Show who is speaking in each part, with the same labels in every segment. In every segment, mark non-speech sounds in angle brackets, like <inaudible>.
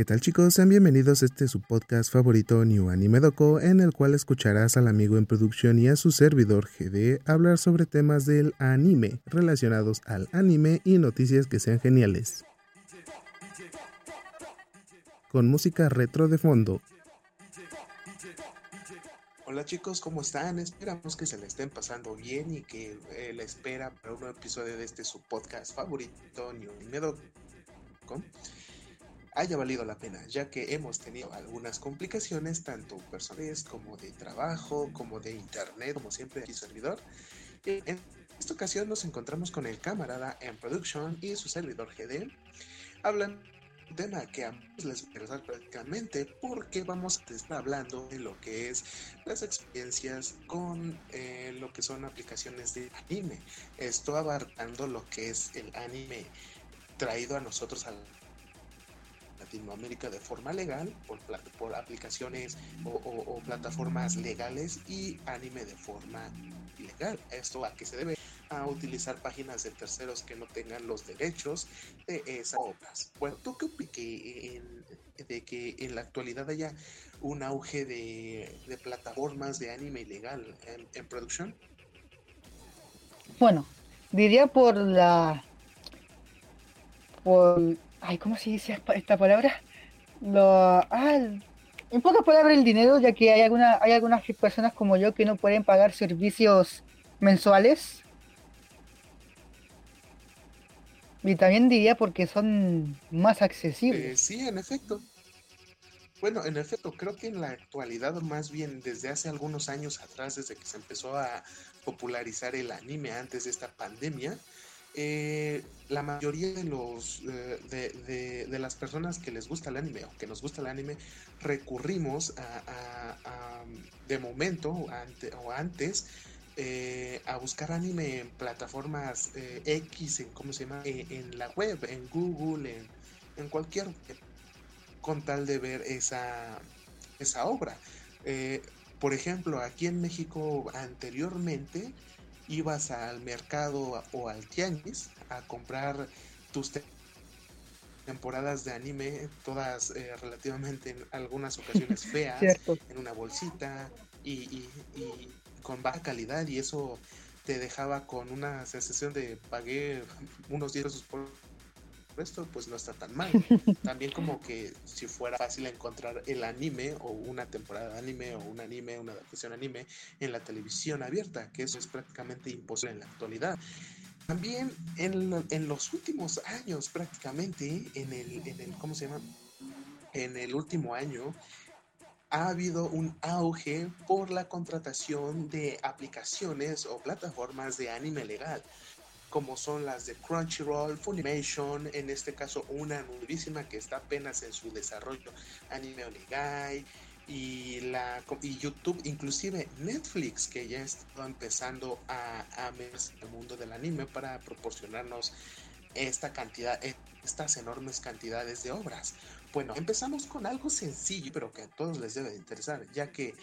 Speaker 1: ¿Qué tal chicos? Sean bienvenidos a este su podcast favorito New Anime Doco, en el cual escucharás al amigo en producción y a su servidor GD hablar sobre temas del anime relacionados al anime y noticias que sean geniales. Con música retro de fondo.
Speaker 2: Hola chicos, ¿cómo están? Esperamos que se le estén pasando bien y que eh, la espera para un nuevo episodio de este su podcast favorito New Anime Doco haya valido la pena, ya que hemos tenido algunas complicaciones, tanto personales como de trabajo, como de internet, como siempre aquí servidor. En esta ocasión nos encontramos con el camarada en production y su servidor GD. Hablan un tema que a muchos les interesa prácticamente porque vamos a estar hablando de lo que es las experiencias con eh, lo que son aplicaciones de anime. Esto abarcando lo que es el anime traído a nosotros al Latinoamérica de forma legal, por, por aplicaciones o, plataformas legales y anime de forma ilegal. ¿Esto a qué se debe? A utilizar páginas de terceros que no tengan los derechos de esas obras. Bueno, ¿tú qué opinas de que en la actualidad haya un auge de, plataformas de anime ilegal en, en producción?
Speaker 3: Bueno, diría por la por ay, ¿cómo se dice esta palabra? Lo, ah, en pocas palabras el dinero, ya que hay, alguna, hay algunas personas como yo que no pueden pagar servicios mensuales. Y también diría porque son más accesibles.
Speaker 2: Eh, sí, en efecto. Bueno, en efecto, creo que en la actualidad, más bien desde hace algunos años atrás, desde que se empezó a popularizar el anime antes de esta pandemia, eh, la mayoría de los eh, de, las personas que les gusta el anime o que nos gusta el anime recurrimos a, de momento o antes eh, a buscar anime en plataformas X en cómo se llama en, la web en Google en, en, cualquier con tal de ver esa esa obra. Por ejemplo aquí en México anteriormente ibas al mercado o al tianguis a comprar tus temporadas de anime, todas eh, relativamente en algunas ocasiones <laughs> feas, en una bolsita y, con baja calidad y eso te dejaba con una sensación de pagué unos 10 pesos por esto pues no está tan mal. <laughs> También como que si fuera fácil encontrar el anime o una temporada de anime o un anime, una adaptación anime en la televisión abierta, que eso es prácticamente imposible en la actualidad. También en, en los últimos años prácticamente, en el, en el, ¿cómo se llama? En el último año, ha habido un auge por la contratación de aplicaciones o plataformas de anime legal como son las de Crunchyroll, Funimation, en este caso una nuevísima que está apenas en su desarrollo, Anime Onigai, y, la, y YouTube, inclusive Netflix, que ya está empezando a, a el mundo del anime para proporcionarnos esta cantidad, estas enormes cantidades de obras. Bueno, empezamos con algo sencillo, pero que a todos les debe de interesar, ya que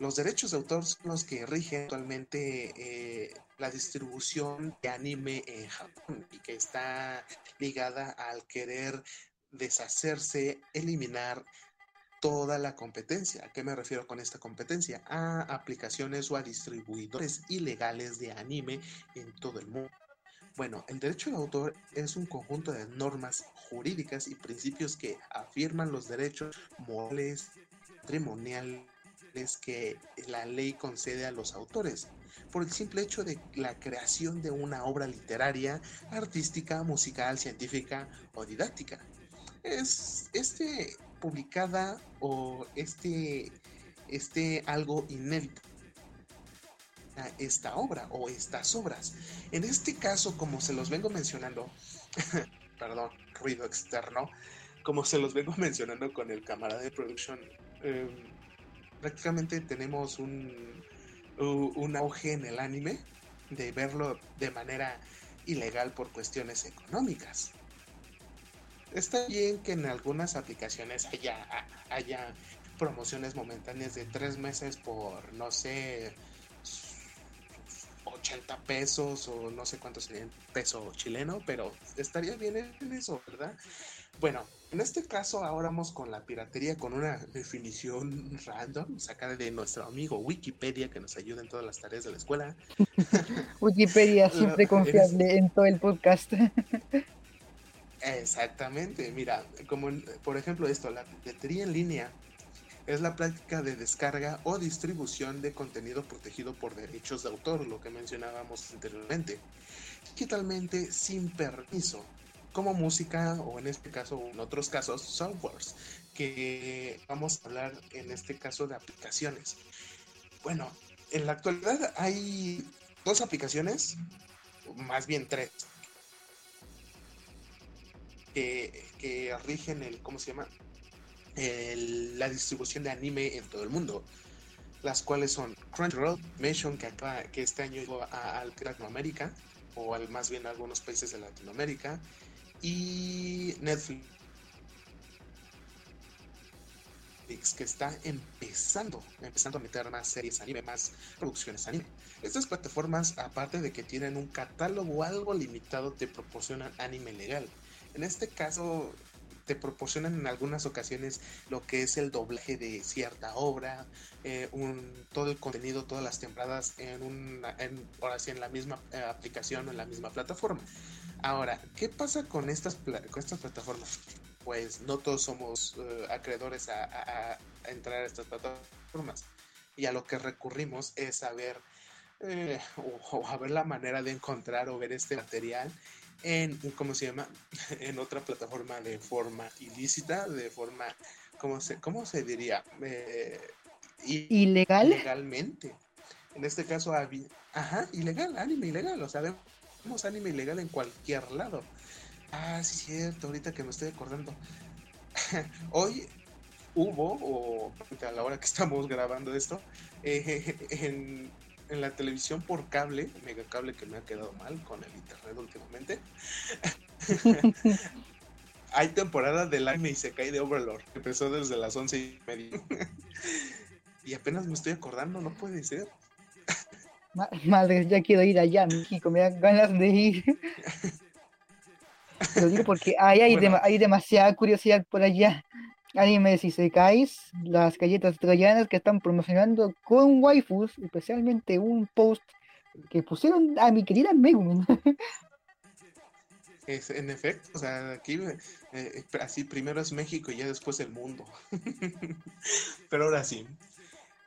Speaker 2: los derechos de autor son los que rigen actualmente eh, la distribución de anime en Japón y que está ligada al querer deshacerse, eliminar toda la competencia. ¿A qué me refiero con esta competencia? A aplicaciones o a distribuidores ilegales de anime en todo el mundo. Bueno, el derecho de autor es un conjunto de normas jurídicas y principios que afirman los derechos morales, patrimoniales, que la ley concede a los autores por el simple hecho de la creación de una obra literaria, artística, musical, científica o didáctica. Es este publicada o este, este algo inédito esta obra o estas obras. En este caso, como se los vengo mencionando, <laughs> perdón, ruido externo, como se los vengo <laughs> mencionando con el camarada de producción, em, prácticamente tenemos un, un auge en el anime de verlo de manera ilegal por cuestiones económicas. Está bien que en algunas aplicaciones haya, haya promociones momentáneas de tres meses por, no sé, 80 pesos o no sé cuánto sería peso chileno, pero estaría bien en eso, ¿verdad? Bueno, en este caso ahora vamos con la piratería con una definición random sacada de nuestro amigo Wikipedia que nos ayuda en todas las tareas de la escuela. <laughs>
Speaker 3: Wikipedia <laughs> siempre confiable en todo el podcast. <laughs>
Speaker 2: Exactamente, mira, como por ejemplo esto, la piratería en línea es la práctica de descarga o distribución de contenido protegido por derechos de autor, lo que mencionábamos anteriormente, digitalmente sin permiso como música o en este caso o en otros casos softwares que vamos a hablar en este caso de aplicaciones. Bueno, en la actualidad hay dos aplicaciones, más bien tres, que, rigen el, ¿cómo se llama? la distribución de anime en todo el mundo. Las cuales son Crunchyroll, Mention, que, que este año llegó a, Latinoamérica, o al más bien a algunos países de Latinoamérica, y Netflix que está empezando, empezando a meter más series anime, más producciones anime. Estas plataformas, aparte de que tienen un catálogo algo limitado, te proporcionan anime legal. En este caso, te proporcionan en algunas ocasiones lo que es el doblaje de cierta obra, eh, todo el contenido, todas las temporadas en una, en la misma eh, aplicación o en la misma plataforma. Ahora, ¿qué pasa con estas, con estas plataformas? Pues no todos somos eh, acreedores a, entrar a estas plataformas. Y a lo que recurrimos es a ver, eh, o, a ver la manera de encontrar o ver este material en, ¿cómo se llama? <laughs> En otra plataforma de forma ilícita, de forma, ¿cómo se, cómo se diría? Eh,
Speaker 3: ¿Ilegal?
Speaker 2: Legalmente. En este caso, ajá, ilegal, anime ilegal. O sea, Vemos anime ilegal en cualquier lado. Ah, sí, cierto, ahorita que me estoy acordando. <laughs> Hoy hubo, o a la hora que estamos grabando esto, eh, <laughs> en, la televisión por cable, mega cable que me ha quedado mal con el internet últimamente. <laughs> Hay temporada del anime y se cae de Overlord, que empezó desde las once y media. y apenas me estoy acordando, no puede ser.
Speaker 3: Madre, ya quiero ir allá, México, me dan ganas de ir. <laughs> Lo digo porque hay, hay, demasiada curiosidad por allá. Anime si se caes, las galletas troyanas que están promocionando con waifus, especialmente un post que pusieron a mi querida Megumin. <laughs>
Speaker 2: Es, en efecto, o sea, aquí eh, así primero es México y ya después el mundo. <laughs> Pero ahora sí,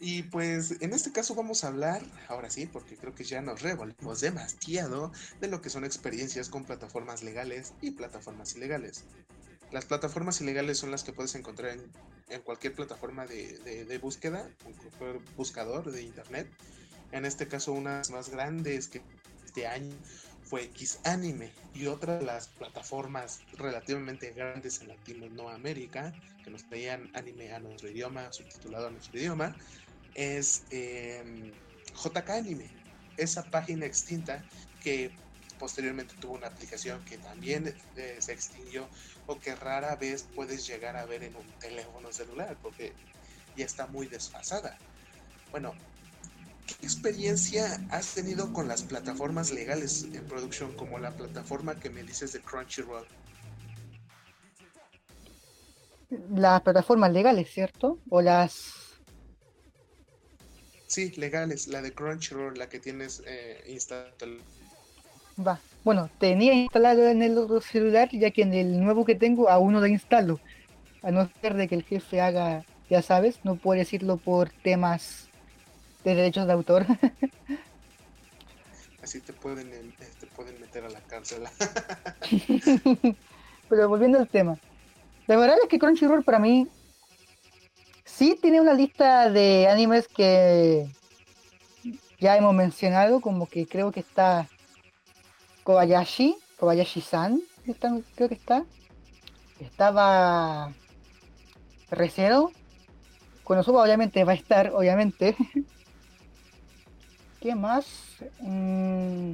Speaker 2: y pues en este caso vamos a hablar, ahora sí, porque creo que ya nos revolvimos demasiado de lo que son experiencias con plataformas legales y plataformas ilegales. Las plataformas ilegales son las que puedes encontrar en, cualquier plataforma de, búsqueda, un cualquier buscador de internet. En este caso, unas más grandes que este año fue X Anime y otra de las plataformas relativamente grandes en Latinoamérica que nos traían anime a nuestro idioma, subtitulado a nuestro idioma, es em, JK Anime, esa página extinta que posteriormente tuvo una aplicación que también eh, se extinguió o que rara vez puedes llegar a ver en un teléfono celular porque ya está muy desfasada. Bueno, ¿qué experiencia has tenido con las plataformas legales en producción como la plataforma que me dices de Crunchyroll?
Speaker 3: Las plataformas legales, ¿cierto? O las
Speaker 2: Sí, legales, la de Crunchyroll, la que tienes eh, instalada.
Speaker 3: Va, bueno, tenía instalado en el otro celular, ya que en el nuevo que tengo aún no lo instalo. A no ser de que el jefe haga, ya sabes, no puede decirlo por temas de derechos de autor. <laughs>
Speaker 2: Así te pueden, eh, te pueden meter a la cárcel. <laughs>
Speaker 3: Pero volviendo al tema. La verdad es que Crunchyroll para mí Sí, tiene una lista de animes que ya hemos mencionado, como que creo que está Kobayashi, Kobayashi-san, creo que está. Estaba Recero. Cuando suba obviamente va a estar, obviamente. <laughs> ¿Qué más? Mm,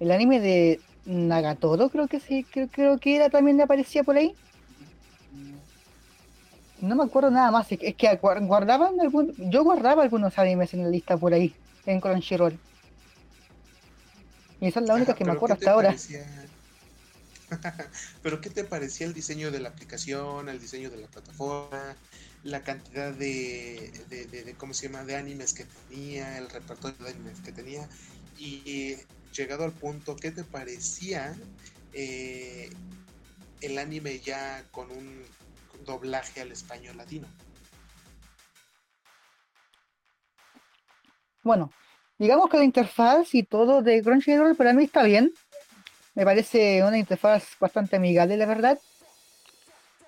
Speaker 3: el anime de Nagatoro creo que sí, creo, creo que era también aparecía por ahí. No me acuerdo nada más, es que guardaban algún, yo guardaba algunos animes en la lista por ahí, en Crunchyroll. Y esa es la única que me acuerdo hasta ahora. <laughs>
Speaker 2: Pero ¿qué te parecía el diseño de la aplicación, el diseño de la plataforma, la cantidad de, de, ¿cómo se llama?, de animes que tenía, el repertorio de animes que tenía. Y llegado al punto, ¿qué te parecía eh, el anime ya con un doblaje al español latino?
Speaker 3: Bueno, digamos que la interfaz y todo de Crunchyroll para mí está bien. Me parece una interfaz bastante amigable, la verdad.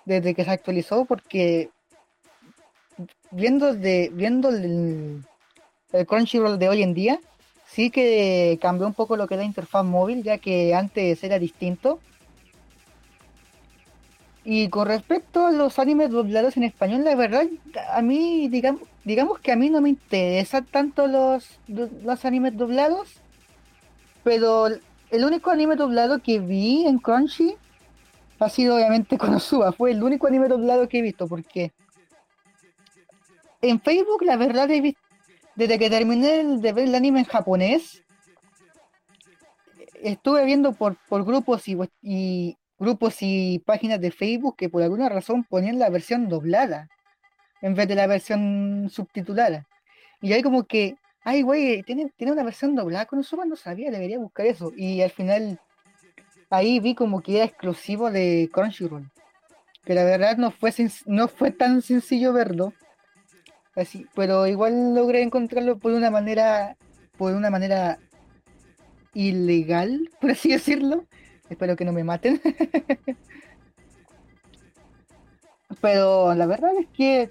Speaker 3: Desde que se actualizó, porque viendo de viendo el, Crunchyroll de hoy en día, sí que cambió un poco lo que es la interfaz móvil, ya que antes era distinto. Y con respecto a los animes doblados en español, la verdad, a mí, digamos, digamos que a mí no me interesan tanto los, los animes doblados, pero el único anime doblado que vi en Crunchy ha sido obviamente <laughs> Konosuba, fue el único anime doblado que he visto, porque en Facebook, la verdad, he visto, desde que terminé de ver el anime en japonés, estuve viendo por, por grupos y, grupos y páginas de Facebook que por alguna razón ponían la versión doblada en vez de la versión subtitulada. Y ahí como que, ay, güey, tiene, tiene una versión doblada con eso, no sabía, debería buscar eso. Y al final, ahí vi como que era exclusivo de Crunchyroll. Que la verdad no fue, no fue tan sencillo verlo Así, pero igual logré encontrarlo por una manera, por una manera ilegal, <laughs> por así decirlo. Espero que no me maten. <laughs> pero la verdad es que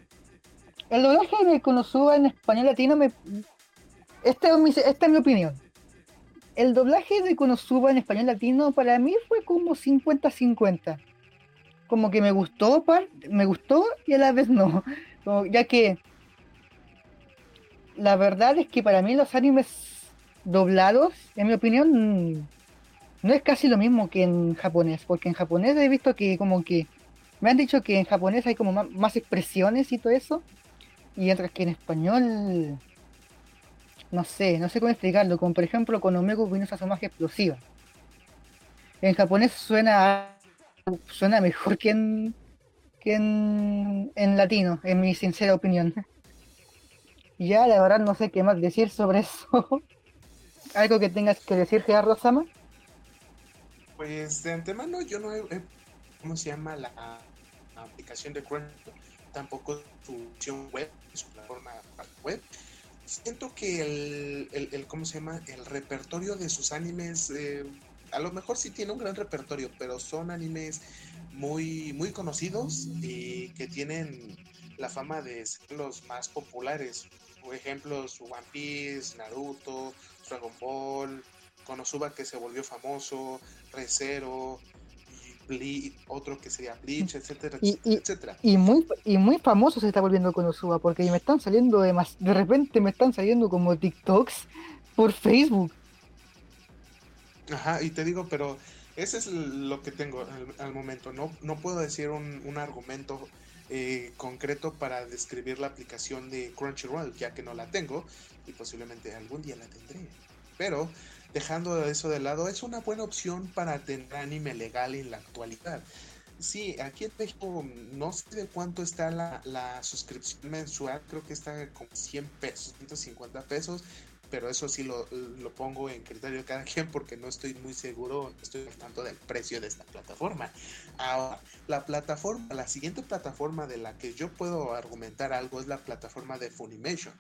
Speaker 3: el doblaje de Konosuba en español latino me... Esta es, mi, esta es mi opinión. El doblaje de Konosuba en español latino para mí fue como 50-50. Como que me gustó, me gustó y a la vez no. <laughs> ya que la verdad es que para mí los animes doblados, en mi opinión, no es casi lo mismo que en japonés, porque en japonés he visto que como que me han dicho que en japonés hay como más, expresiones y todo eso, y mientras que en español, no sé, no sé cómo explicarlo, como por ejemplo con Omega vino esa más explosiva. En japonés suena suena mejor que en que en, en latino, en mi sincera opinión. Ya, la verdad no sé qué más decir sobre eso. <laughs> ¿Algo que tengas que decir, Gerardo Sama?
Speaker 2: Pues de antemano yo no he, ¿cómo se llama la, aplicación de Crunchyroll? Tampoco su opción web, su plataforma web. Siento que el, el, ¿cómo se llama? El repertorio de sus animes, eh, a lo mejor sí tiene un gran repertorio, pero son animes muy, muy conocidos y que tienen la fama de ser los más populares ejemplos One Piece, Naruto, Dragon Ball, Konosuba que se volvió famoso, Recero, otro que sería Bleach, etcétera,
Speaker 3: y,
Speaker 2: etcétera.
Speaker 3: Y muy, y muy famoso se está volviendo Konosuba, porque me están saliendo de más, de repente me están saliendo como TikToks por Facebook.
Speaker 2: Ajá, y te digo, pero ese es lo que tengo al, momento. No, no puedo decir un, un argumento eh, concreto para describir la aplicación de Crunchyroll, ya que no la tengo y posiblemente algún día la tendré. Pero dejando eso de lado, es una buena opción para tener anime legal en la actualidad. Sí, aquí en México no sé de cuánto está la, la suscripción mensual, creo que está como 100 pesos, 150 pesos, pero eso sí lo, pongo en criterio de cada quien porque no estoy muy seguro, estoy al tanto del precio de esta plataforma. Ahora, la plataforma, la siguiente plataforma de la que yo puedo argumentar algo es la plataforma de Funimation.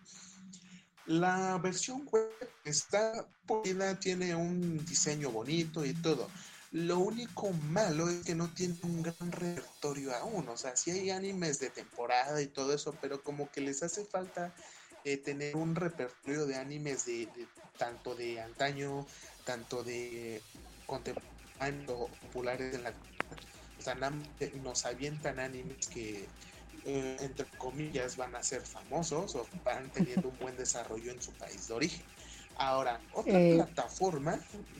Speaker 2: La versión web está pulida, tiene un diseño bonito y todo. Lo único malo es que no tiene un gran repertorio aún. O sea, sí hay animes de temporada y todo eso, pero como que les hace falta eh, tener un repertorio de animes de, tanto de antaño, tanto de contemporáneos populares en la o sea, nos avientan animes que eh, entre comillas van a ser famosos o van teniendo un buen desarrollo en su país de origen. Ahora, otra eh, plataforma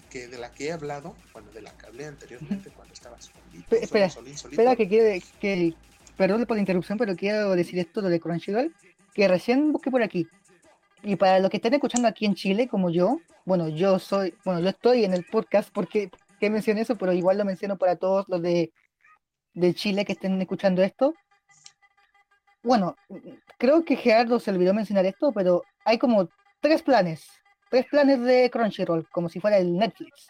Speaker 2: que de la que he hablado, bueno, de la que hablé anteriormente cuando estaba
Speaker 3: solito, espera, espera que quiere que perdón por la interrupción, pero quiero decir esto de Crunchyroll que recién busqué por aquí. Y para los que estén escuchando aquí en Chile, como yo, bueno, yo soy, bueno, yo estoy en el podcast porque qué mencioné eso, pero igual lo menciono para todos los de, de Chile que estén escuchando esto. Bueno, creo que Gerardo se olvidó mencionar esto, pero hay como tres planes, tres planes de Crunchyroll, como si fuera el Netflix.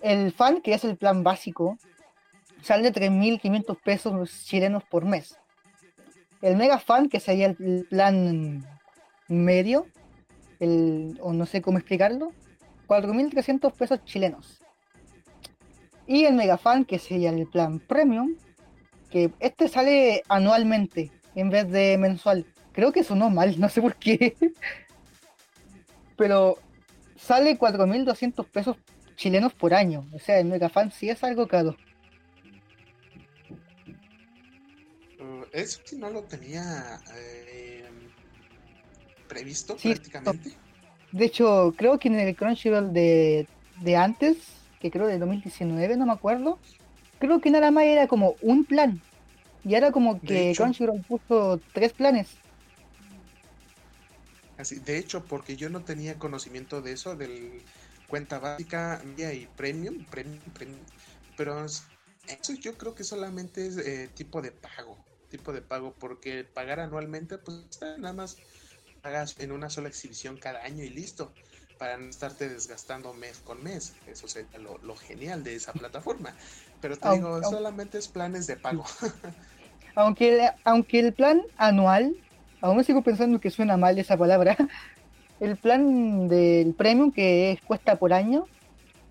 Speaker 3: El fan, que es el plan básico, sale de 3.500 pesos chilenos por mes. El Mega Fan, que sería el plan medio, el, o no sé cómo explicarlo, 4.300 pesos chilenos. Y el Mega Fan, que sería el plan Premium, que este sale anualmente en vez de mensual. Creo que sonó mal, no sé por qué. <laughs> Pero sale 4.200 pesos chilenos por año. O sea, el Mega Fan sí es algo caro.
Speaker 2: Uh, eso sí no lo tenía eh, previsto prácticamente.
Speaker 3: De hecho, creo que en el Crunchyroll de, de antes, que creo de 2019, no me acuerdo, creo que nada más era como un plan. Y ahora como que Crunchyroll puso tres planes.
Speaker 2: Así, de hecho, porque yo no tenía conocimiento de eso, del cuenta básica y premium, premium, premium, pero eso yo creo que solamente es eh, tipo de pago, tipo de pago, porque pagar anualmente, pues nada más pagas en una sola exhibición cada año y listo, para no estarte desgastando mes con mes. Eso sería lo, genial de esa plataforma. Pero te digo, solamente es planes de pago. <laughs>
Speaker 3: aunque, aunque el plan anual, aún me sigo pensando que suena mal esa palabra, <laughs> el plan del premium que cuesta por año,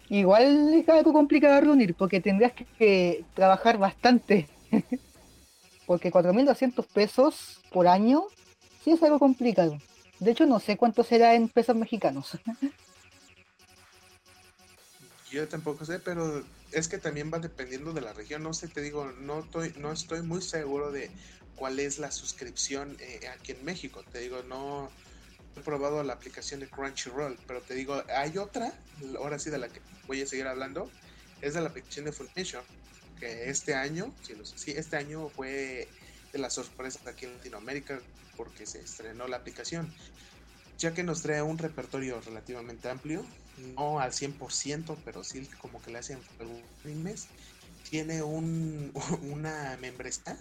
Speaker 3: igual es algo complicado de reunir porque tendrías que, trabajar bastante. <laughs> porque 4.200 pesos por año sí es algo complicado. De hecho, no sé cuánto será en pesos mexicanos.
Speaker 2: Yo tampoco sé, pero es que también va dependiendo de la región. No sé, te digo, no estoy, no estoy muy seguro de cuál es la suscripción eh, aquí en México. Te digo, no he probado la aplicación de Crunchyroll, pero te digo, hay otra, ahora sí de la que voy a seguir hablando, es de la aplicación de Funimation, que este año, sí, este año fue de las sorpresas aquí en Latinoamérica porque se estrenó la aplicación, ya que nos trae un repertorio relativamente amplio, no al 100%, pero sí como que le hacen algún mes. Tiene un, <laughs> una membresía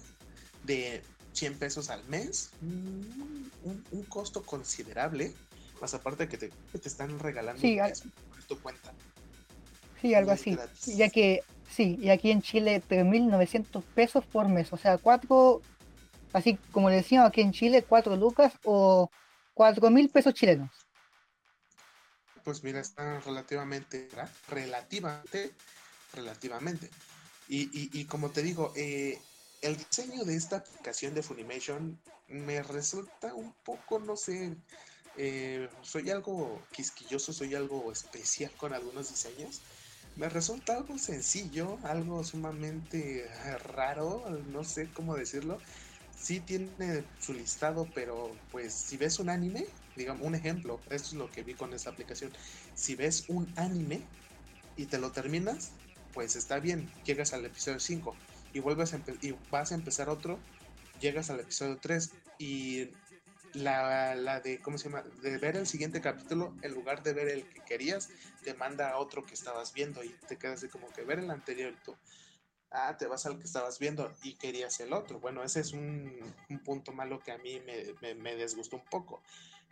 Speaker 2: de 100 pesos al mes, un, costo considerable, más aparte que te, te están regalando
Speaker 3: sí, tu cuenta. Sí, algo así. Ya que, sí, y aquí en Chile 3.900 pesos por mes, o sea, cuatro, así como le decíamos aquí en Chile, 4 lucas o 4.000 pesos chilenos.
Speaker 2: Pues mira, está relativamente, relativamente, relativamente. Y, y, como te digo, eh, el diseño de esta aplicación de Funimation me resulta un poco, no sé, eh, soy algo quisquilloso, soy algo especial con algunos diseños. Me resulta algo sencillo, algo sumamente raro, no sé cómo decirlo. Sí tiene su listado, pero pues si ves un anime, digamos un ejemplo, esto es lo que vi con esta aplicación. Si ves un anime y te lo terminas, pues está bien, llegas al episodio 5 y vuelves y vas a empezar otro, llegas al episodio 3 y la, la, de, ¿cómo se llama? De ver el siguiente capítulo, en lugar de ver el que querías, te manda a otro que estabas viendo y te quedas de como que ver el anterior y tú, ah, te vas al que estabas viendo y querías el otro. Bueno, ese es un, un punto malo que a mí me, me, un poco.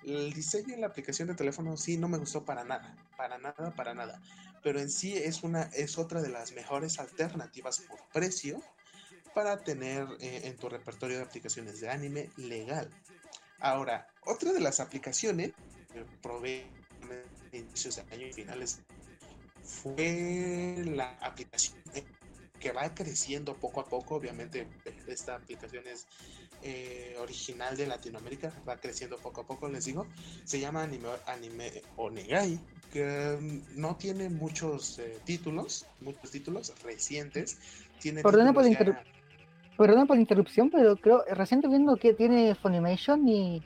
Speaker 2: El diseño en la aplicación de teléfono sí no me gustó para nada, para nada, para nada pero en sí es, una, es otra de las mejores alternativas por precio para tener eh, en tu repertorio de aplicaciones de anime legal. Ahora, otra de las aplicaciones que probé en inicios de año y finales fue la aplicación que va creciendo poco a poco. Obviamente, esta aplicación es eh, original de Latinoamérica, va creciendo poco a poco, les digo. Se llama Anime, Anime Onegai que mm, no tiene muchos eh, títulos, muchos títulos recientes. Tiene
Speaker 3: Perdona por, Perdona por la interrupción, pero creo, recién viendo que tiene Funimation y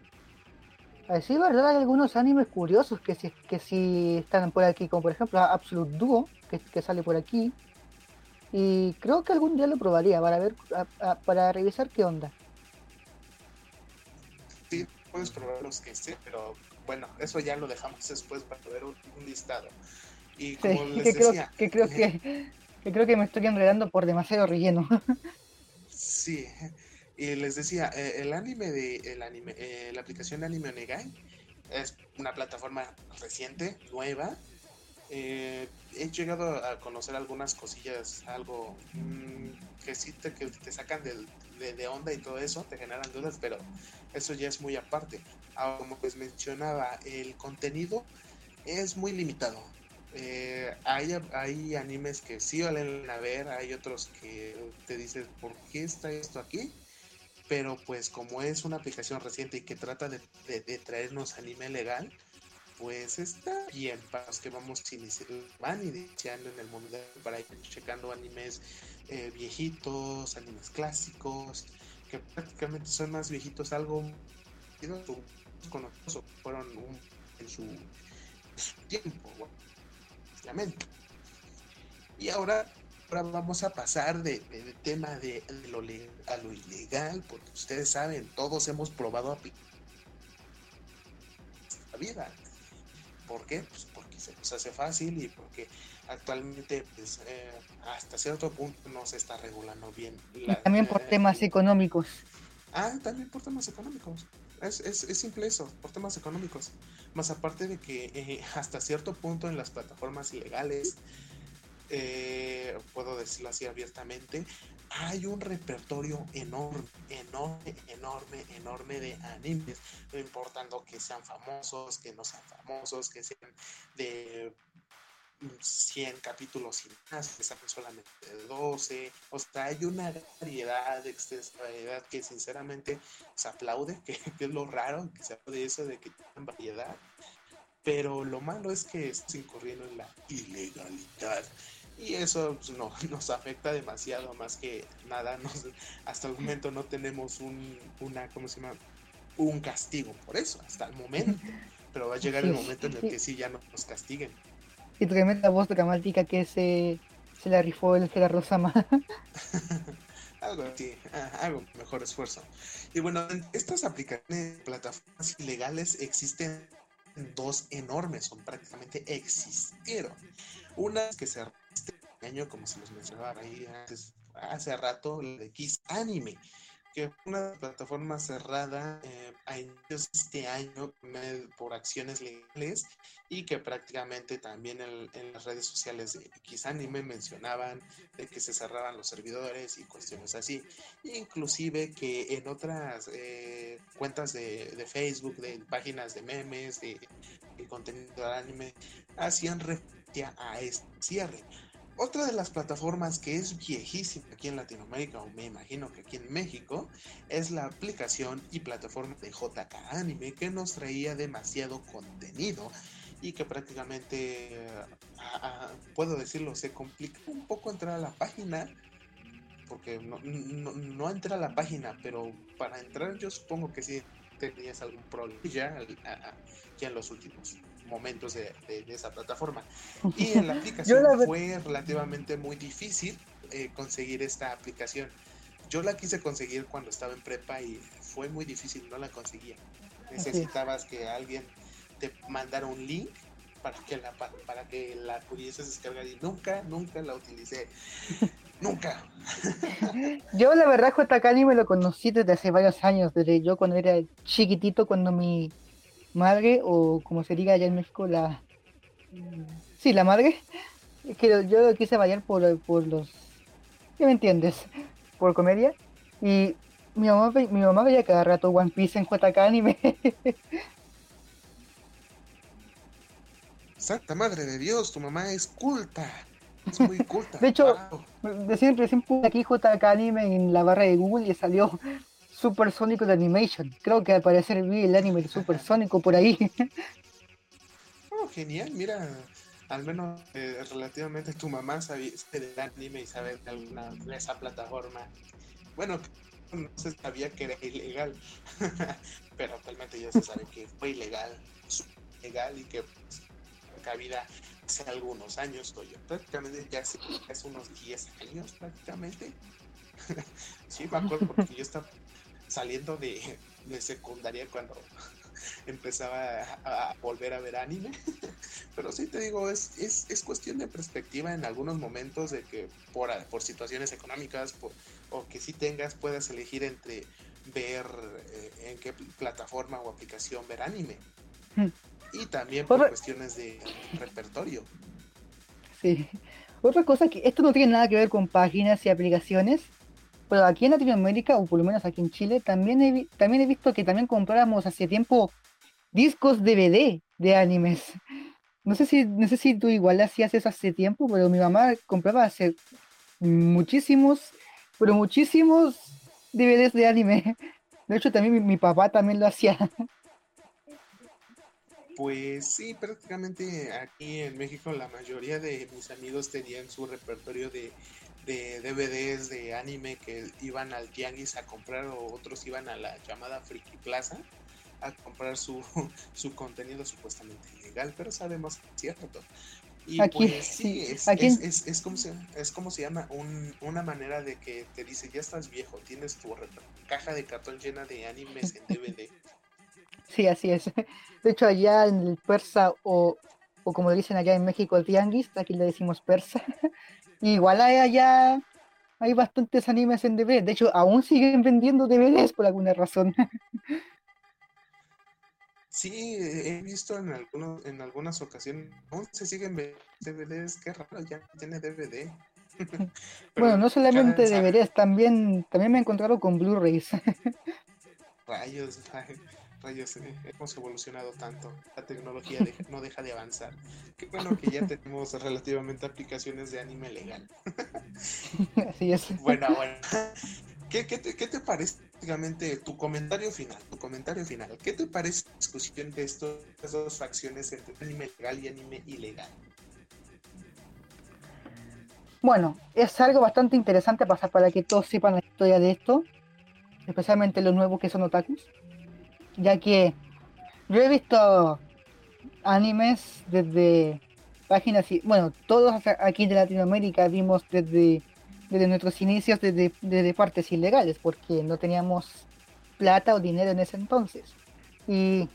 Speaker 3: así verdad hay algunos animes curiosos que sí, que sí están por aquí, como por ejemplo Absolute Duo, que, sale por aquí. Y creo que algún día lo probaría para ver, para revisar qué onda.
Speaker 2: Sí, puedes probar los que esté, pero bueno, eso ya lo dejamos después para ver un, listado. Y como
Speaker 3: Sí, <laughs>
Speaker 2: les
Speaker 3: que creo,
Speaker 2: decía,
Speaker 3: que creo que, que creo que me estoy enredando por demasiado relleno. <laughs>
Speaker 2: Sí, y les decía, eh, el anime de el anime, eh, la aplicación de Anime Onegai es una plataforma reciente, nueva. Eh, he llegado a conocer algunas cosillas, algo mm, que sí te, que te sacan de, de onda y todo eso, te generan dudas, pero eso ya es muy aparte. Ahora, como les mencionaba, el contenido es muy limitado. Eh, hay, hay animes que sí valen a ver, hay otros que te dices, ¿por qué está esto aquí? Pero pues como es una aplicación reciente y que trata de, de- de traernos anime legal, pues está bien para los que vamos inici- van iniciando en el mundo para ir checando animes eh, viejitos, animes clásicos, que prácticamente son más viejitos, algo conocidos fueron un- en su, su tiempo. Y ahora, ahora vamos a pasar de, de- tema de, de lo legal a lo ilegal, porque ustedes saben, todos hemos probado a la vida. ¿Por qué? Pues porque se nos hace fácil y porque actualmente pues, eh, hasta cierto punto no se está regulando bien.
Speaker 3: Y
Speaker 2: la-
Speaker 3: también por
Speaker 2: eh,
Speaker 3: temas económicos.
Speaker 2: Ah, también por temas económicos. Es, es, es simple eso, por temas económicos. Más aparte de que eh, hasta cierto punto en las plataformas ilegales, eh, puedo decirlo así abiertamente, hay un repertorio enorme, enorme, enorme, enorme de animes, no importando que sean famosos, que no sean famosos, que sean de 100 capítulos y más, que sean solamente de 12, o sea, hay una variedad, extensa variedad que sinceramente se aplaude, <laughs> que, es lo raro, que se aplaude eso de que tengan variedad, pero lo malo es que estás incurriendo en la ilegalidad. Y eso pues, no, <laughs> nos afecta demasiado, más que nada, <laughs> nos- hasta el momento no tenemos un, una, ¿cómo se llama? Un castigo por eso, hasta el momento. <laughs> Pero va a llegar el momento en el que sí ya no nos castiguen.
Speaker 3: Y tremenda voz dramática que se, se la rifó el Gerardo Sama.
Speaker 2: Algo así, ah, algo mejor esfuerzo. Y bueno, en estas aplicaciones, plataformas ilegales existen dos enormes, son prácticamente existieron. Una que se año, como se los mencionaba ahí hace rato, la de Kiss Anime, que fue una plataforma cerrada eh, a de este año por acciones legales y que prácticamente también en, las redes sociales de Kiss Anime mencionaban de que se cerraban los servidores y cuestiones así. Inclusive que en otras eh, cuentas de, de Facebook, de páginas de memes, de, de contenido de anime, hacían referencia a este cierre. Otra de las plataformas que es viejísima aquí en Latinoamérica, o me imagino que aquí en México, es la aplicación y plataforma de JK Anime, que nos traía demasiado contenido y que prácticamente, puedo decirlo, se complica un poco entrar a la página, porque no, no, no entré a la página, pero para entrar yo supongo que sí tenías algún problema ya en los últimos momentos de, de- de esa plataforma. <laughs> Y en la aplicación
Speaker 3: la
Speaker 2: fue relativamente muy difícil eh, conseguir esta aplicación. Yo la quise conseguir cuando estaba en prepa y fue muy difícil, no la conseguía.
Speaker 3: es.
Speaker 2: Necesitabas que alguien te mandara un link para que la pa- para que la pudieses descargar y nunca, nunca la utilicé. <laughs> nunca.
Speaker 3: Yo la verdad JK Anime lo conocí desde hace varios años, desde yo cuando era chiquitito, cuando mi madre, o como se diga allá en México, la... Sí, la madre, que yo lo quise variar por, por los... ¿Ya me entiendes? Por comedia. Y mi mamá, mi mamá veía cada rato One Piece en JK Anime. <laughs>
Speaker 2: Santa madre de Dios, tu mamá es culta. Es muy culta.
Speaker 3: De hecho,
Speaker 2: Wow.
Speaker 3: Recién, recién puse aquí JK Anime en la barra de Google y salió Supersónico de Animation. Creo que al parecer vi el anime de Supersónico por ahí. <laughs>
Speaker 2: Oh, genial, mira, al menos eh, relativamente tu mamá sabe del anime y sabe de alguna de esa plataforma. Bueno, no se sabía que era ilegal, <laughs> pero actualmente ya se sabe que fue ilegal, ilegal y que pues, cabida hace algunos años, o yo prácticamente ya hace, hace unos 10 años prácticamente. <laughs> sí, me acuerdo porque yo estaba saliendo de, de secundaria cuando <laughs> empezaba a, volver a ver anime. <laughs> Pero sí te digo, es, es, cuestión de perspectiva en algunos momentos de que por, por situaciones económicas o que si tengas puedas elegir entre ver eh, en qué plataforma o aplicación ver anime. Hmm. Y también por cuestiones de repertorio.
Speaker 3: Sí. Otra cosa que esto no tiene nada que ver con páginas y aplicaciones, pero aquí en Latinoamérica, o por lo menos aquí en Chile, también he, también he visto que también compramos hace tiempo discos DVD de animes. No sé si, no sé si tú igual hacías eso hace tiempo, pero mi mamá compraba hace muchísimos, pero muchísimos DVDs de anime. De hecho, también mi, papá también lo hacía.
Speaker 2: Pues sí, prácticamente aquí en México la mayoría de mis amigos tenían su repertorio de, de DVDs de anime que iban al tianguis a comprar o otros iban a la llamada Friki Plaza a comprar su, <laughs> su contenido supuestamente ilegal, pero sabemos que es cierto. Y aquí, pues sí, es, es, es, como se, es como se llama un, una manera de que te dice, ya estás viejo, tienes tu caja de cartón llena de animes en DVD. <laughs>
Speaker 3: Sí, así es. De hecho, allá en el persa, o, o como le dicen allá en México, el tianguis, aquí le decimos persa, <laughs> igual hay allá hay bastantes animes en DVD. De hecho, aún siguen vendiendo DVDs por alguna razón. <laughs>
Speaker 2: Sí, he visto en algunos, en algunas ocasiones, aún se siguen DVDs, qué raro, ya tiene DVD. <laughs>
Speaker 3: bueno, no solamente DVDs, también, también me he encontrado con Blu-rays.
Speaker 2: rayos, rayos, eh, hemos evolucionado tanto, la tecnología no deja de avanzar. Qué bueno que ya tenemos relativamente aplicaciones de anime legal. <laughs>
Speaker 3: Así es.
Speaker 2: Bueno, bueno. ¿Qué, qué, te, ¿Qué, te, parece prácticamente tu comentario final? Tu comentario final. ¿Qué te parece la discusión de estas dos facciones entre anime legal y anime ilegal?
Speaker 3: Bueno, es algo bastante interesante pasar para que todos sepan la historia de esto, especialmente los nuevos que son otakus, ya que yo he visto animes desde páginas y, bueno, todos aquí de Latinoamérica vimos desde desde nuestros inicios desde, partes ilegales, porque no teníamos plata o dinero en ese entonces. Y,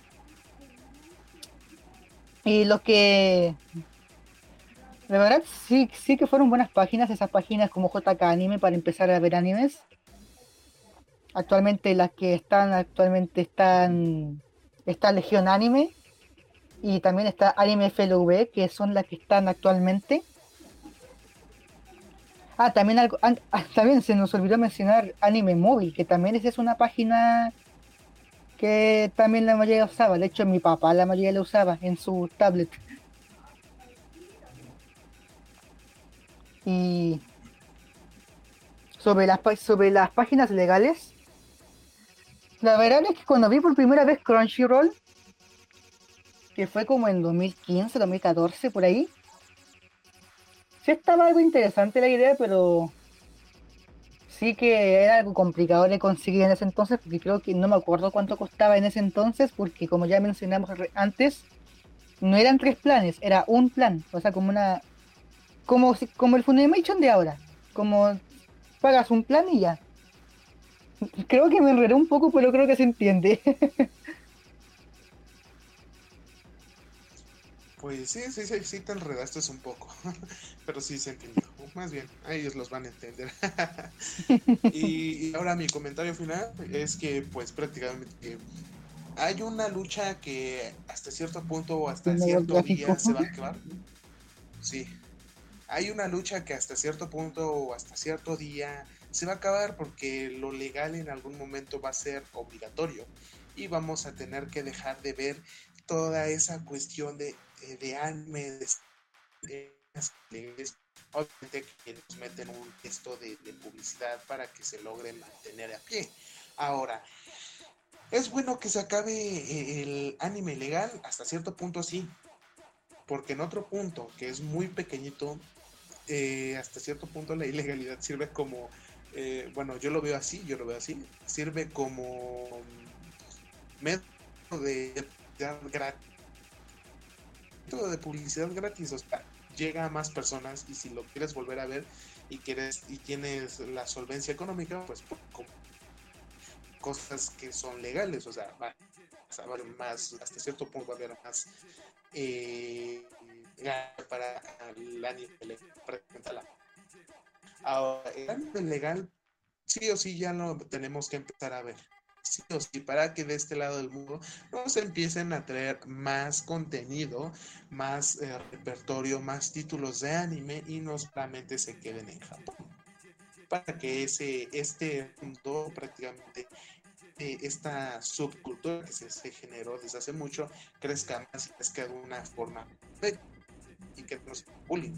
Speaker 3: y lo que... De verdad, sí, sí que fueron buenas páginas, esas páginas como JK Anime para empezar a ver animes. Actualmente las que están, actualmente están, está Legión Anime y también está Anime FLV, que son las que están actualmente. Ah, también, algo, <laughs> ah, también se nos olvidó mencionar Anime Móvil, que también es una página que también la mayoría usaba. De hecho, mi papá la mayoría la usaba en su tablet. Y sobre las, sobre las páginas legales, la verdad es que cuando vi por primera vez Crunchyroll, que fue como en 2015, 2014, por ahí, sí estaba algo interesante la idea, pero sí que era algo complicado de conseguir en ese entonces, porque creo que no me acuerdo cuánto costaba en ese entonces, porque como ya mencionamos antes, no eran tres planes, era un plan, o sea, como una como como el Funimation de ahora, como pagas un plan y ya. Creo que me enredé un poco, pero creo que se entiende.
Speaker 2: Pues sí, sí, sí, sí te enredaste un poco, <laughs> pero sí se entendió. Más bien, ellos los van a entender. <laughs> y, ahora mi comentario final es que pues prácticamente hay una lucha que hasta cierto punto o hasta cierto día se va a acabar. Sí, hay una lucha que hasta cierto punto o hasta cierto día se va a acabar porque lo legal en algún momento va a ser obligatorio y vamos a tener que dejar de ver toda esa cuestión de de anime, de, obviamente que nos meten un texto de, publicidad para que se logre mantener a pie. Ahora, es bueno que se acabe eh, el anime legal, hasta cierto punto sí, porque en otro punto, que es muy pequeñito, eh, hasta cierto punto la ilegalidad sirve como, eh, bueno, yo lo veo así, yo lo veo así, sirve como medio de gratis de publicidad gratis, o sea, llega a más personas y si lo quieres volver a ver y quieres y tienes la solvencia económica, pues cosas que son legales, o sea, va, a haber más, hasta cierto punto va a haber más eh, para el anime legal. Ahora, el anime legal, sí o sí ya lo tenemos que empezar a ver. Sí o sí, para que de este lado del mundo nos empiecen a traer más contenido, más eh, repertorio, más títulos de anime y no solamente se queden en Japón. Para que ese, este mundo prácticamente esta subcultura que se, generó desde hace mucho crezca más y crezca de una forma y que nos bullying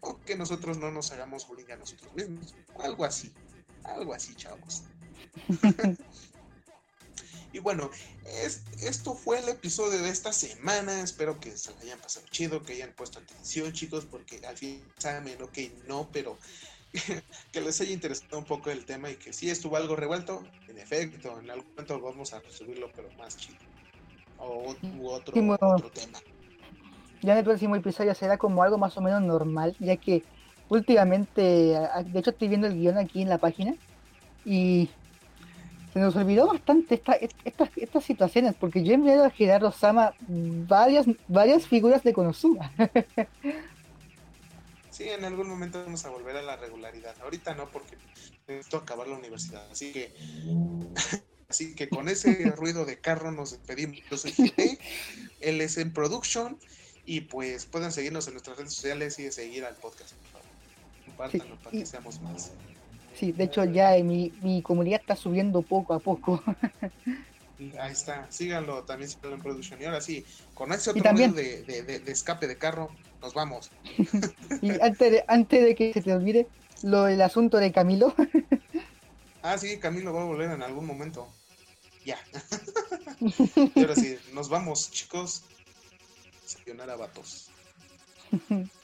Speaker 2: o que nosotros no nos hagamos bullying a nosotros mismos algo así algo así chavos <laughs> y bueno esto fue el episodio de esta semana espero que se lo hayan pasado chido que hayan puesto atención chicos porque al fin saben ok no pero <laughs> que les haya interesado un poco el tema y que si estuvo algo revuelto, en efecto, en algún momento vamos a resolverlo, pero más chido. O u otro, otro tema.
Speaker 3: Ya el próximo episodio será como algo más o menos normal, ya que últimamente, de hecho estoy viendo el guion aquí en la página y se nos olvidó bastante esta, estas situaciones, porque yo he enviado a Gerardo Sama varias, varias figuras de Konosuba. <laughs>
Speaker 2: Sí, en algún momento vamos a volver a la regularidad. Ahorita no, porque necesito acabar la universidad. Así que, <laughs> así que con ese ruido de carro nos despedimos. Yo soy GT, él es en production y pues pueden seguirnos en nuestras redes sociales y seguir al podcast. Compártanlo para que seamos más.
Speaker 3: Sí, de hecho ya mi, mi comunidad está subiendo poco a poco.
Speaker 2: Ahí está, síganlo, también síganlo en producción. Y ahora sí, con ese otro ruido de, de escape de carro, nos vamos. <laughs>
Speaker 3: y antes de, antes de que se te olvide, lo del asunto de Camilo. <laughs>
Speaker 2: ah, sí, Camilo va a volver en algún momento. Ya. <laughs> y ahora sí, nos vamos, chicos. Sayonara, vatos. <laughs>